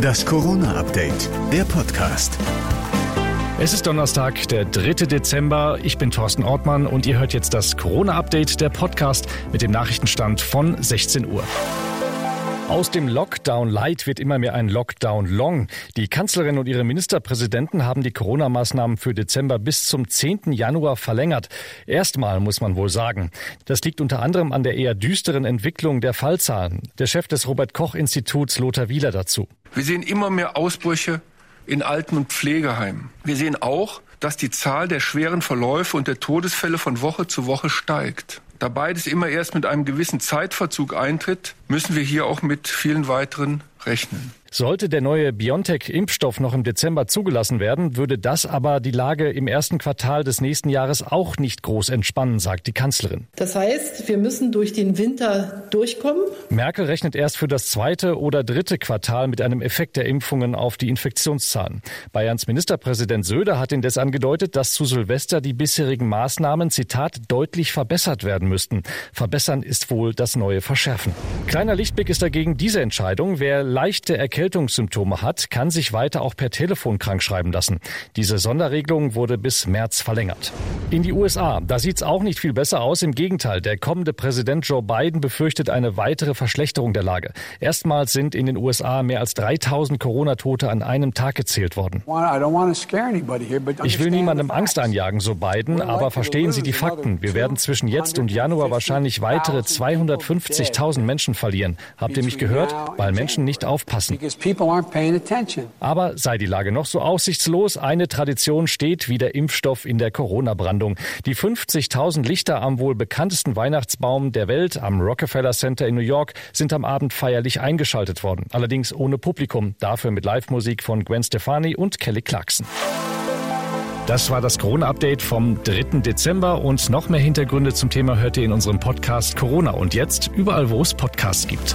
Das Corona-Update, der Podcast. Es ist Donnerstag, der 3. Dezember. Ich bin Thorsten Ortmann und ihr hört jetzt das Corona-Update, der Podcast mit dem Nachrichtenstand von 16 Uhr. Aus dem Lockdown Light wird immer mehr ein Lockdown Long. Die Kanzlerin und ihre Ministerpräsidenten haben die Corona-Maßnahmen für Dezember bis zum 10. Januar verlängert. Erstmal muss man wohl sagen. Das liegt unter anderem an der eher düsteren Entwicklung der Fallzahlen. Der Chef des Robert Koch Instituts Lothar Wieler dazu. Wir sehen immer mehr Ausbrüche in Alten- und Pflegeheimen. Wir sehen auch, dass die Zahl der schweren Verläufe und der Todesfälle von Woche zu Woche steigt. Da beides immer erst mit einem gewissen Zeitverzug eintritt, müssen wir hier auch mit vielen weiteren rechnen. Sollte der neue BioNTech-Impfstoff noch im Dezember zugelassen werden, würde das aber die Lage im ersten Quartal des nächsten Jahres auch nicht groß entspannen, sagt die Kanzlerin. Das heißt, wir müssen durch den Winter durchkommen. Merkel rechnet erst für das zweite oder dritte Quartal mit einem Effekt der Impfungen auf die Infektionszahlen. Bayerns Ministerpräsident Söder hat indes angedeutet, dass zu Silvester die bisherigen Maßnahmen, Zitat, deutlich verbessert werden müssten. Verbessern ist wohl das neue Verschärfen. Kleiner Lichtblick ist dagegen diese Entscheidung. Wer leichte Erkältungssymptome hat, kann sich weiter auch per Telefon krankschreiben lassen. Diese Sonderregelung wurde bis März verlängert. In die USA, da sieht's auch nicht viel besser aus. Im Gegenteil, der kommende Präsident Joe Biden befürchtet eine weitere Verschlechterung der Lage. Erstmals sind in den USA mehr als 3000 Corona-Tote an einem Tag gezählt worden. Ich will niemandem Angst einjagen, so Biden, aber verstehen Sie die Fakten. Wir werden zwischen jetzt und Januar wahrscheinlich weitere 250.000 Menschen verlieren. Habt ihr mich gehört? Weil Menschen nicht aufpassen. Aber sei die Lage noch so aussichtslos, eine Tradition steht wie der Impfstoff in der Corona-Brandung. Die 50.000 Lichter am wohl bekanntesten Weihnachtsbaum der Welt am Rockefeller Center in New York sind am Abend feierlich eingeschaltet worden. Allerdings ohne Publikum, dafür mit Live-Musik von Gwen Stefani und Kelly Clarkson. Das war das Corona-Update vom 3. Dezember und noch mehr Hintergründe zum Thema hört ihr in unserem Podcast Corona und jetzt überall, wo es Podcasts gibt.